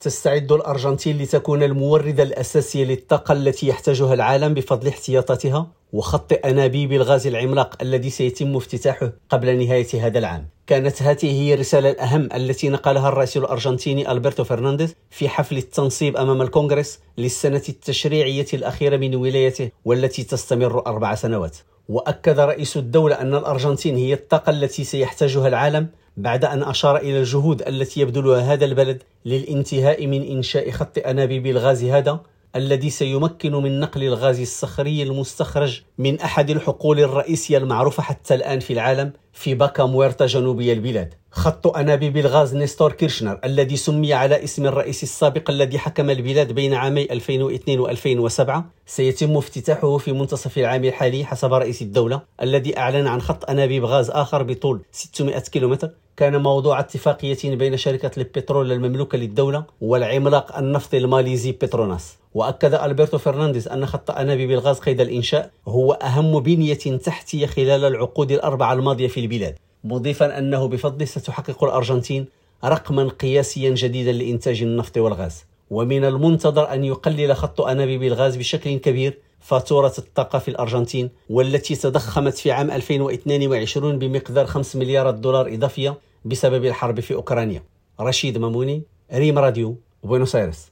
تستعد الأرجنتين لتكون المورد الأساسي للطاقة التي يحتاجها العالم بفضل احتياطاتها وخط أنابيب الغاز العملاق الذي سيتم افتتاحه قبل نهاية هذا العام. كانت هذه هي الرسالة الأهم التي نقلها الرئيس الأرجنتيني ألبرتو فرنانديز في حفل التنصيب أمام الكونغرس للسنة التشريعية الأخيرة من ولايته والتي تستمر أربع سنوات. وأكد رئيس الدولة أن الأرجنتين هي الطاقة التي سيحتاجها العالم بعد أن أشار إلى الجهود التي يبذلها هذا البلد للانتهاء من إنشاء خط أنابيب الغاز هذا الذي سيمكن من نقل الغاز الصخري المستخرج من أحد الحقول الرئيسية المعروفة حتى الآن في العالم في باكا مويرتا جنوبي البلاد. خط أنابيب الغاز نيستور كيرشنر الذي سمي على اسم الرئيس السابق الذي حكم البلاد بين عامي 2002 و2007 سيتم افتتاحه في منتصف العام الحالي حسب رئيس الدولة الذي أعلن عن خط أنابيب غاز آخر بطول 600 كيلومتر. كان موضوع اتفاقية بين شركة البترول المملوكة للدولة والعملاق النفطي الماليزي بتروناس وأكد ألبرتو فرنانديز أن خط أنابيب الغاز قيد الإنشاء هو أهم بنية تحتية خلال العقود الأربعة الماضية في البلاد مضيفا أنه بفضله ستحقق الأرجنتين رقما قياسيا جديدا لإنتاج النفط والغاز. ومن المنتظر أن يقلل خط أنابيب الغاز بشكل كبير فاتورة الطاقة في الأرجنتين والتي تضخمت في عام 2022 بمقدار 5 مليارات دولار إضافية بسبب الحرب في أوكرانيا. رشيد ماموني ريم راديو بوينوس آيرس